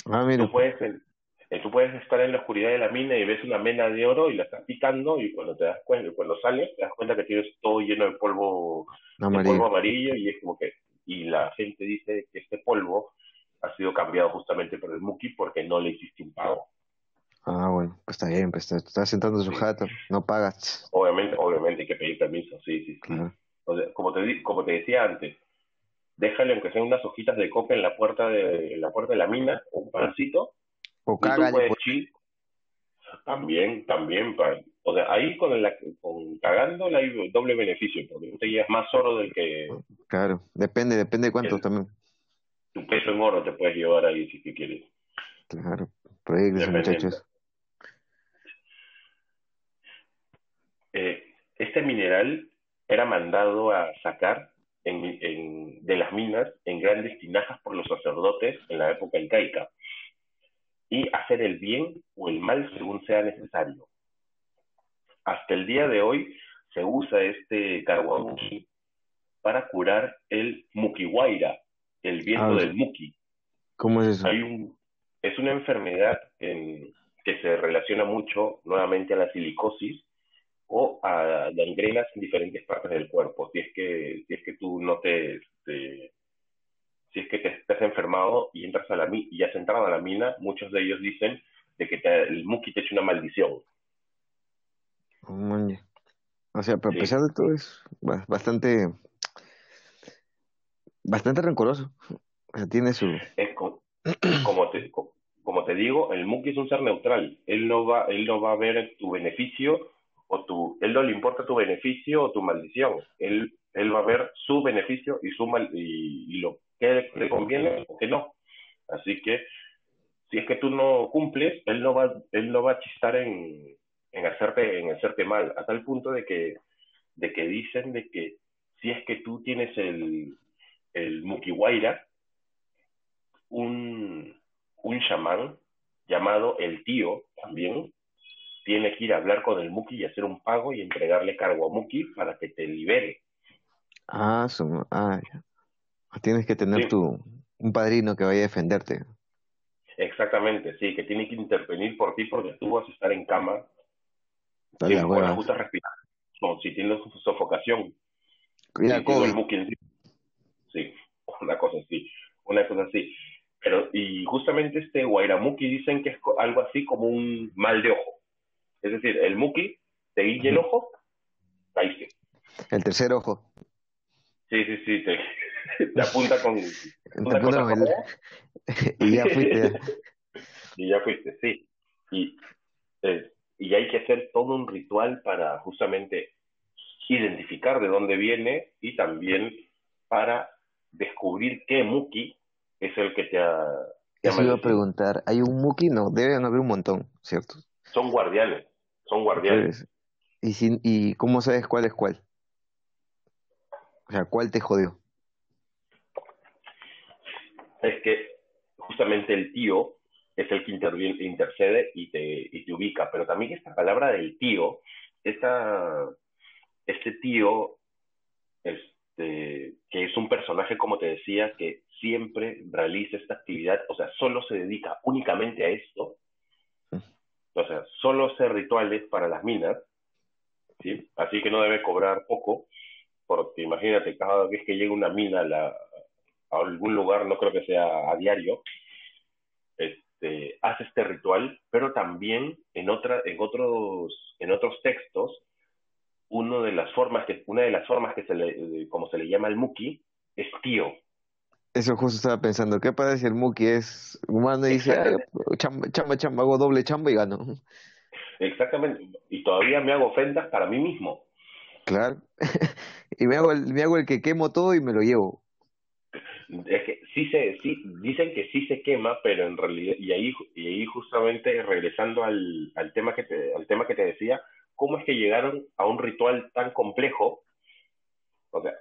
Ah, mira. Tú puedes, eh, tú puedes estar en la oscuridad de la mina y ves una mena de oro y la estás picando y cuando te das cuenta, cuando sales te das cuenta que tienes todo lleno de polvo amarillo, polvo amarillo y es como que y la gente dice que este polvo ha sido cambiado justamente por el Muki porque no le hiciste un pago. Ah, bueno, pues está bien, pues estás sentando su jato, no pagas. Obviamente, obviamente hay que pedir permiso, sí, sí, sí. como te como te decía antes, déjale aunque sean unas hojitas de coca en la puerta de la puerta de la mina, un pancito o cágale. También, también. o sea, ahí con, el, con cagando hay doble beneficio, porque te llevas más oro del que... Claro, depende, depende de cuánto también. Tu peso en oro te puedes llevar ahí si quieres. Claro, proyectos muchachos. Eh, este mineral era mandado a sacar en, en, de las minas en grandes tinajas por los sacerdotes en la época incaica y hacer el bien o el mal según sea necesario. Hasta el día de hoy se usa este carguamuki para curar el mukiwaira, el viento ah, del muki. ¿Cómo es eso? Hay un, es una enfermedad en, que se relaciona mucho nuevamente a la silicosis o a gangrenas en diferentes partes del cuerpo. Si es que, si es que tú no te si es que te estás enfermado y entras a la mina y has entrado a la mina, muchos de ellos dicen de que el Muki te echa una maldición. o sea, pero a pesar de todo es bastante bastante rencoroso. O sea, tiene su es como, te, como te digo, el Muki es un ser neutral. Él no va, él no va a ver tu beneficio o tu, él no le importa tu beneficio o tu maldición. Él, él va a ver su beneficio y su mal, y, lo que le conviene o que no. Así que si es que tú no cumples, él no va, él no va a chistar en, en hacerte, en hacerte mal, a tal punto de que, de que dicen de que si es que tú tienes el, el Mukiwaira, un, un chamán llamado el tío también tiene que ir a hablar con el Muki y hacer un pago y entregarle cargo a Muki para que te libere. Ah, ah Tienes que tener tu, un padrino que vaya a defenderte. Exactamente, sí, que tiene que intervenir por ti porque tú vas a estar en cama con la justa respiración, si tienes sofocación. Cuida COVID. Sí, [laughs] una cosa así, una cosa así. Pero, y justamente este Guairamuki dicen que es algo así como un mal de ojo. Es decir, el muki te guille el ojo, caíste. El tercer ojo. Sí, sí, sí, te, [laughs] te apunta con... Te apunta con el... [laughs] y ya fuiste. [laughs] y ya fuiste, sí. Y, eh, y hay que hacer todo un ritual para justamente identificar de dónde viene y también para descubrir qué Muki es el que te ha... Te Eso iba a preguntar, ¿hay un Muki? No, debe haber un montón, ¿cierto? Son guardianes, son guardianes. ¿Y, sin, ¿Y cómo sabes cuál es cuál? O sea, ¿cuál te jodió? Es que justamente el tío es el que interviene, intercede y te, y te ubica, pero también esta palabra del tío, esta, este tío, este, que es un personaje, como te decía, que siempre realiza esta actividad, o sea, solo se dedica únicamente a esto, o sea, solo hace rituales para las minas, ¿sí? Así que no debe cobrar poco, porque imagínate, cada vez que llega una mina a, algún lugar, no creo que sea a diario, este, hace este ritual, pero también en, otra, en, otros, en otros textos, uno de las formas que, una de las formas que se le, como se le llama al muki, es tío. Eso justo estaba pensando, ¿qué pasa si el Muki es humano y dice, chamba, chamba, chamba, hago doble chamba y gano? Exactamente, y todavía me hago ofrendas para mí mismo. Claro, [laughs] y me hago, el, me hago el que quemo todo y me lo llevo. Es que sí se, sí, dicen que sí se quema, pero en realidad, y ahí, y ahí justamente regresando al, al, tema que te, al tema que te decía, ¿cómo es que llegaron a un ritual tan complejo? O sea,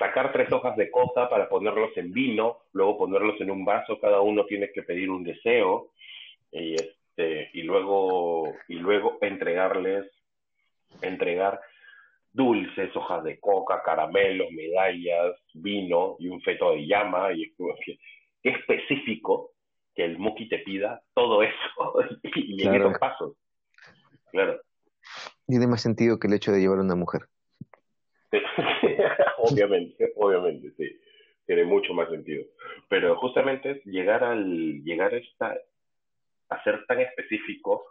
sacar tres hojas de coca para ponerlos en vino, luego ponerlos en un vaso, cada uno tiene que pedir un deseo y este y luego y luego entregarles entregar dulces, hojas de coca, caramelos, medallas, vino y un feto de llama y que, específico que el Muki te pida todo eso [laughs] y en esos pasos. Claro. Tiene más sentido que el hecho de llevar a una mujer. [laughs] [laughs] obviamente, obviamente, sí. Tiene mucho más sentido. Pero justamente llegar al, llegar a esta, a ser tan específico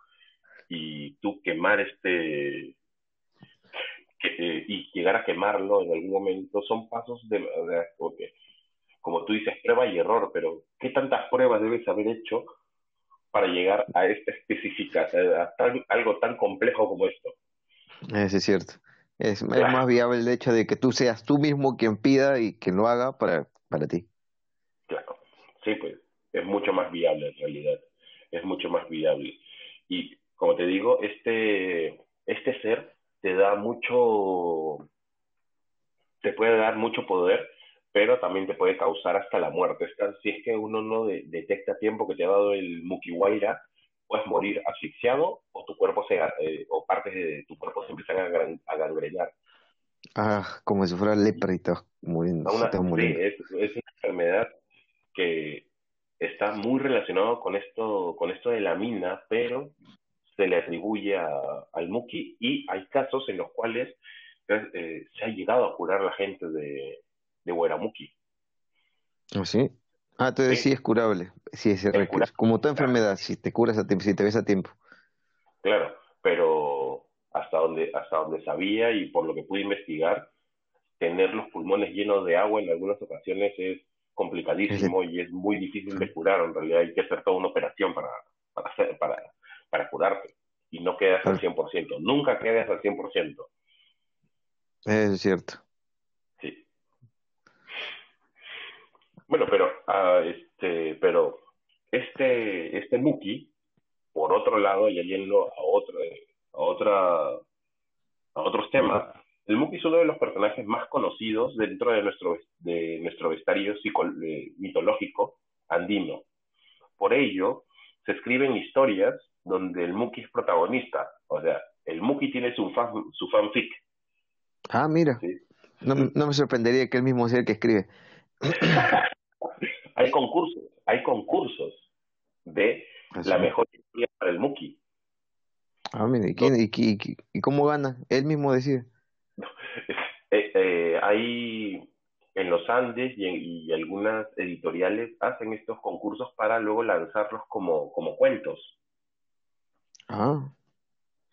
y tú quemar este, eh, y llegar a quemarlo en algún momento son pasos de, de como tú dices, prueba y error, pero ¿qué tantas pruebas debes haber hecho para llegar a esta específica, a algo tan complejo como esto? Eso es cierto. Es, más viable el hecho de que tú seas tú mismo quien pida y quien lo haga para, para ti. Claro, sí, pues es mucho más viable en realidad, es mucho más viable. Y como te digo, este, este ser te da mucho, te puede dar mucho poder, pero también te puede causar hasta la muerte. Si es que uno no detecta a tiempo que te ha dado el Mukiwaira, puedes morir asfixiado o tu cuerpo se, eh, o partes de tu cuerpo se empiezan a, gangrenar. Ah, como si fuera lepra y muriendo. Una, sí, es, es, una enfermedad que está muy relacionado con esto, con esto de la mina, pero se le atribuye al Muki y hay casos en los cuales eh, se ha llegado a curar la gente de, de Hueramuki. ¿Ah, sí? Ah, te decía es curable. Sí, es, Como toda enfermedad, si te curas a tiempo, si te ves a tiempo. Claro, pero hasta donde, hasta donde sabía y por lo que pude investigar, tener los pulmones llenos de agua en algunas ocasiones es complicadísimo y es muy difícil de curar. En realidad hay que hacer toda una operación para, para, hacer, para, para curarte y no quedas al 100%. Nunca quedas al 100%. Es cierto. Sí. Bueno, pero, uh, este, pero este, este Muki, por otro lado, y yendo a, otro, a, otra, a otros temas, el Muki es uno de los personajes más conocidos dentro de nuestro, de nuestro vestuario mitológico andino. Por ello, se escriben historias donde el Muki es protagonista. O sea, el Muki tiene su, fan, su fanfic. Ah, mira. No, no, me sorprendería que él mismo sea el que escribe. [coughs] hay concursos, hay concursos de ¿Ah, la mejor historia para el Muki. Ah, mira, ¿y, quién, y, y, cómo gana? Él mismo decide. [laughs] Eh, eh, hay en los Andes y, y, algunas editoriales hacen estos concursos para luego lanzarlos como, como cuentos. Ah.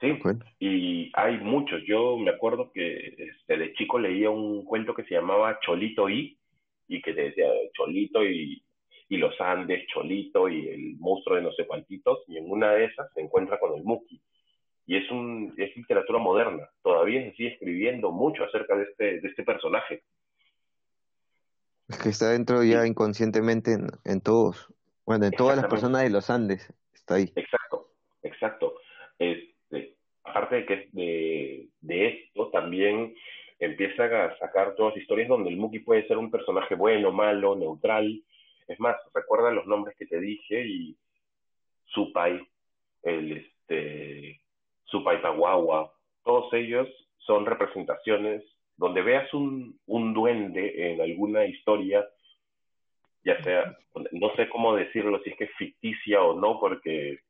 Sí, y hay muchos. Yo me acuerdo que este, de chico leía un cuento que se llamaba Cholito y, y que decía Cholito y, y los Andes, Cholito y el monstruo de no sé cuantitos, y en una de esas se encuentra con el Muki. Y es, un, es literatura moderna. Todavía se sigue escribiendo mucho acerca de este, de este personaje. Es que está dentro ya inconscientemente en, en todos. Bueno, en todas las personas de los Andes está ahí. Exacto, exacto. Este, aparte de que de, de esto, también empieza a sacar todas historias donde el Muki puede ser un personaje bueno, malo, neutral. Es más, recuerda los nombres que te dije y Supai, el este, Supai Tawawa, todos ellos son representaciones donde veas un, un duende en alguna historia, ya sea, no sé cómo decirlo, si es que es ficticia o no, porque,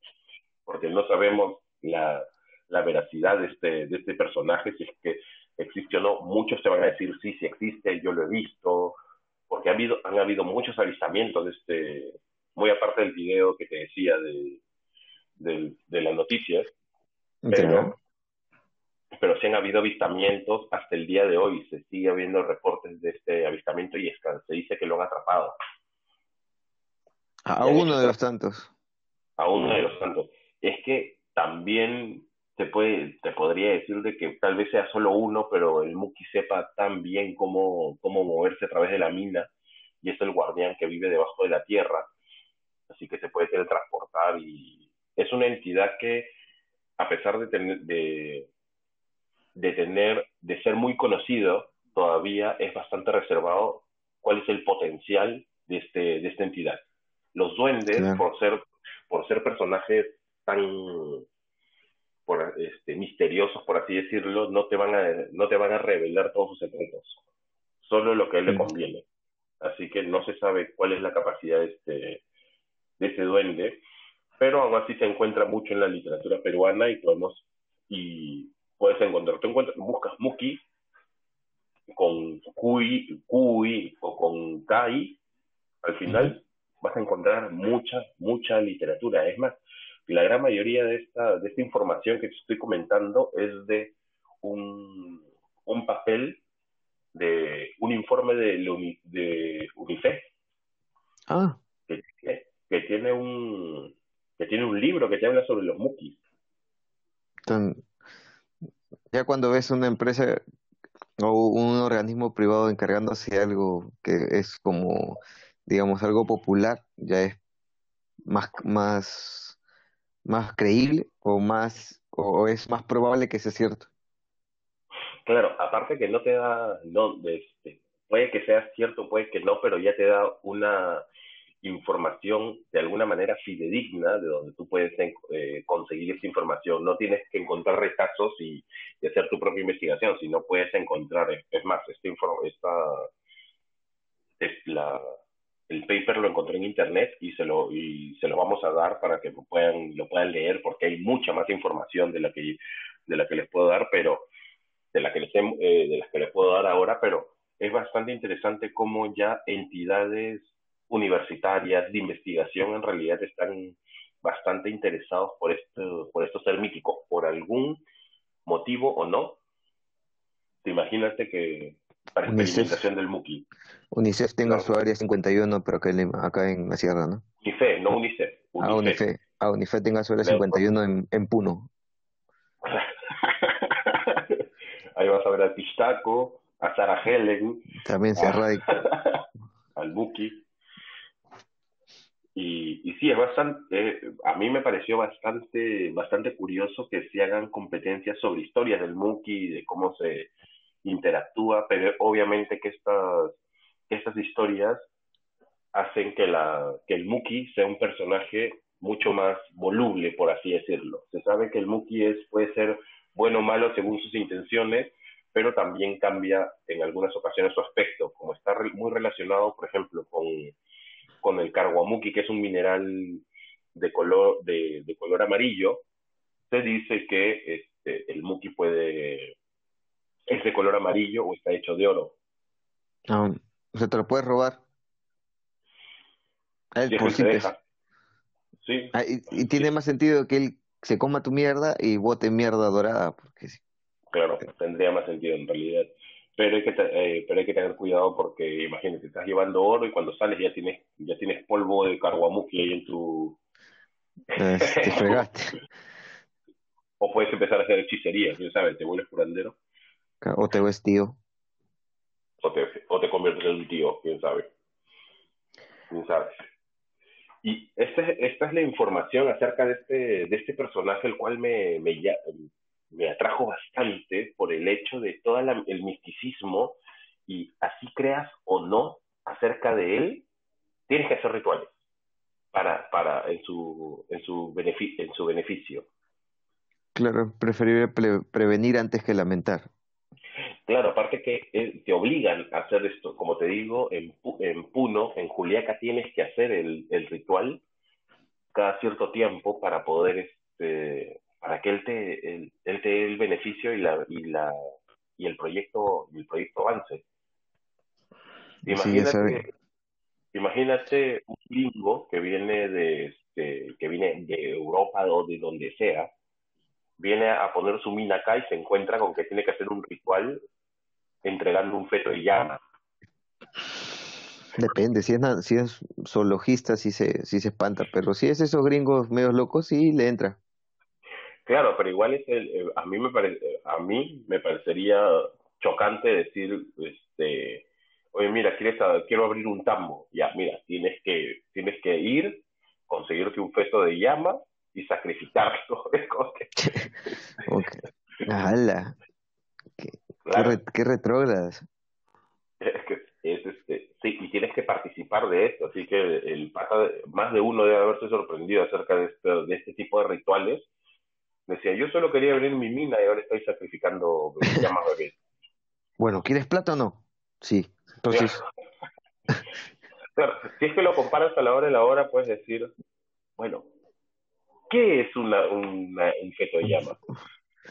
porque no sabemos la, la veracidad de este, de este personaje, si es que existe o no, muchos te van a decir sí, sí existe, yo lo he visto, porque ha habido, han habido muchos avistamientos de este, muy aparte del video que te decía de, de, de las noticias, pero, pero sí han habido avistamientos hasta el día de hoy. Se sigue habiendo reportes de este avistamiento y se dice que lo han atrapado. A uno de los tantos. A uno de los tantos. Es que también te puede, te podría decir de que tal vez sea solo uno, pero el Muki sepa tan bien cómo, cómo moverse a través de la mina y es el guardián que vive debajo de la tierra, así que se puede teletransportar y es una entidad que a pesar de tener, de, de tener, de ser muy conocido, todavía es bastante reservado cuál es el potencial de, este, de esta entidad. Los duendes, por ser, por ser personajes tan por, este, misteriosos, por así decirlo, no te van a, no te van a revelar todos sus secretos, solo lo que a él le conviene. Así que no se sabe cuál es la capacidad de este, de ese duende, pero aún así se encuentra mucho en la literatura peruana y podemos, y puedes encontrar, tú encuentras, buscas Muki con Kui, Kui o con Kai, al final vas a encontrar mucha, mucha literatura. Es más, la gran mayoría de esta, de esta información que te estoy comentando es de un, un papel de un informe de, de UNICEF ah. que, que, tiene un que tiene un libro que te habla sobre los mukis. Ya cuando ves una empresa o un organismo privado encargándose de algo que es como, digamos, algo popular, ya es más, más, más creíble o más, o es más probable que sea cierto. Claro, aparte que no te da, no, este, puede que sea cierto, puede que no, pero ya te da una información de alguna manera fidedigna de donde tú puedes eh, conseguir esa información. No tienes que encontrar retazos y, hacer tu propia investigación, sino puedes encontrar, es más, este esta, es la, el paper lo encontré en internet y se lo y se lo vamos a dar para que puedan lo puedan leer porque hay mucha más información de la que de la que les puedo dar pero de la que les eh, de las que les puedo dar ahora pero es bastante interesante cómo ya entidades universitarias de investigación en realidad están bastante interesados por esto, por estos ser míticos, por algún motivo o no. Imagínate que para experimentación del Muki. UNICEF tenga su área 51, pero acá en, acá en la sierra, ¿no? UNICEF, no UNICEF. Ah, UNICEF. Ah, UNICEF tenga su área 51 en, en Puno. [laughs] Ahí vas a ver al Pistaco, a Sarah Helen. También se [laughs] al Buki. Y, y sí, es bastante, eh, a mí me pareció bastante, bastante curioso que se hagan competencias sobre historias del Muki, de cómo se interactúa, pero obviamente que estas, estas historias hacen que, la, que el Muki sea un personaje mucho más voluble, por así decirlo. Se sabe que el Muki es, puede ser bueno o malo según sus intenciones, pero también cambia en algunas ocasiones su aspecto, como está muy relacionado, por ejemplo, con con el carguamuki, que es un mineral de color, de, color amarillo, se dice que este, el muki puede, es de color amarillo o está hecho de oro. Ah, o sea, te lo puedes robar. él, por sí Sí. Ah, y, tiene más sentido que él se coma tu mierda y bote mierda dorada, porque sí. Claro, tendría más sentido en realidad pero hay que eh, pero hay que tener cuidado porque imagínate estás llevando oro y cuando sales ya tienes ya tienes polvo de carguamuki ahí en tu eh, te fregaste [laughs] o puedes empezar a hacer hechicería quién sabe te vuelves curandero o te ves tío o te, o te conviertes en un tío quién sabe quién sabe y esta, esta es la información acerca de este de este personaje el cual me, me me atrajo bastante por el hecho de todo el misticismo y así creas o no acerca de él, tienes que hacer rituales para, para en su en su beneficio, en su beneficio. Claro, preferible prevenir antes que lamentar. Claro, aparte que eh, te obligan a hacer esto, como te digo, en, en Puno, en Juliaca tienes que hacer el, el ritual cada cierto tiempo para poder este, para que él te, él, te dé el beneficio y la, y la y el proyecto el proyecto avance. Imagínate, imagínate un gringo que viene de, este, que viene de Europa o de donde sea, viene a poner su mina acá y se encuentra con que tiene que hacer un ritual entregando un feto de llama. Depende, si es, si es zoologista, sí se, sí se espanta, pero si es esos gringos medios locos, sí le entra. Claro, pero igual es el, eh, a mí me parece, a mí me parecería chocante decir, este, oye, mira, quieres, quiero abrir un tambo, ya, mira, tienes que, tienes que ir, conseguirte un feto de llama y sacrificarlo. [laughs] [laughs] okay. ¡Hala! Qué, qué, retrógradas. Es que es este, sí, y tienes que participar de esto, así que el más de uno debe haberse sorprendido acerca de este, de este tipo de rituales Decía, yo solo quería abrir mi mina y ahora estoy sacrificando [laughs] llamas bebés. Bueno, ¿quieres plata o no? Sí. Entonces. claro, si es que lo comparas a la hora de la hora, puedes decir, bueno, ¿qué es una, una un feto de llama?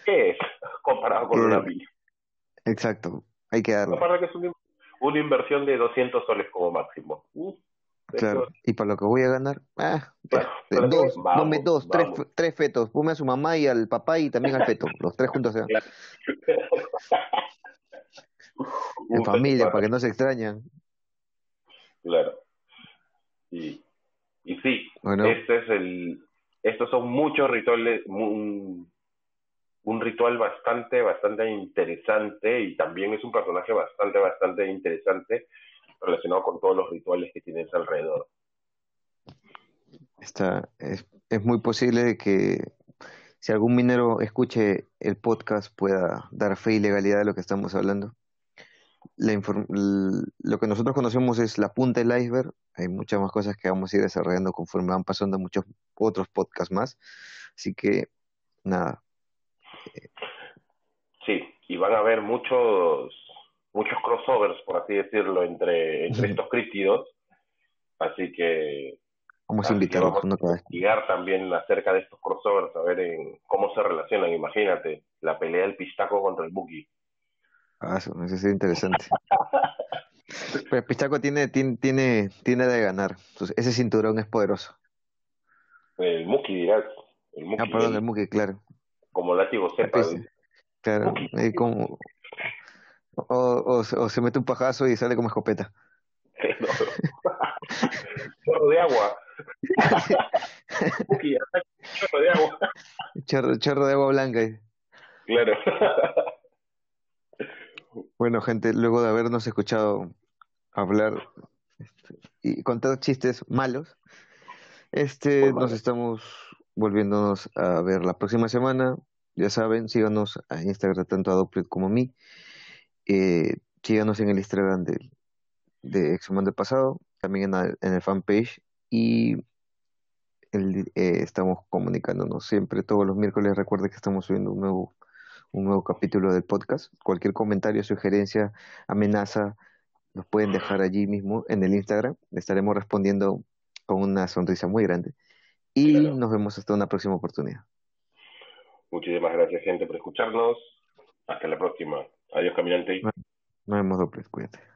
¿Qué es comparado con una mina? Exacto, hay que darlo. Aparte que es una, una inversión de 200 soles como máximo. Claro, y para lo que voy a ganar, ah, dos, vamos, dos, tres, tres fetos, ponme a su mamá y al papá y también al feto, los tres juntos sean. [laughs] en familia, para que no se extrañan. Claro. Y, y sí, este es el, estos son muchos rituales, un, ritual bastante, bastante interesante y también es un personaje bastante, bastante interesante relacionado con todos los rituales que tienes alrededor. Está, es, es muy posible que si algún minero escuche el podcast pueda dar fe y legalidad de lo que estamos hablando. Lo que nosotros conocemos es la punta del iceberg. Hay muchas más cosas que vamos a ir desarrollando conforme van pasando muchos otros podcasts más. Así que, nada. Sí, y van a haber muchos muchos crossovers, por así decirlo, entre, entre estos crítidos. Así que vamos a invitarlos a investigar también acerca de estos crossovers, a ver en cómo se relacionan. Imagínate, la pelea del pistaco contra el Buki. Ah, eso, eso es interesante. Pero el pistaco tiene, tiene, tiene, tiene de ganar. Entonces, ese cinturón es poderoso. El Muki, dirás. El ah, perdón, el, Muki, claro. Como látigo cepa. Claro, como, o, o, se mete un pajazo y sale como escopeta. [laughs] chorro de agua. [laughs] chorro de agua. Chorro, chorro de agua blanca. Claro. [laughs] Bueno, gente, luego de habernos escuchado hablar este, y contar chistes malos, este, nos estamos volviéndonos a ver la próxima semana. Ya saben, síganos a Instagram tanto a Dopplet como a mí. Eh, síganos en el Instagram de, de Exhuman del Pasado, también en, en el fanpage y el, eh, estamos comunicándonos siempre todos los miércoles. Recuerden que estamos subiendo un nuevo un nuevo capítulo del podcast. Cualquier comentario, sugerencia, amenaza, nos pueden dejar allí mismo en el Instagram. Estaremos respondiendo con una sonrisa muy grande. Y nos vemos hasta una próxima oportunidad. Muchísimas gracias, gente, por escucharnos. Hasta la próxima. Adiós, caminante. Nos vemos, dobles. Cuídate.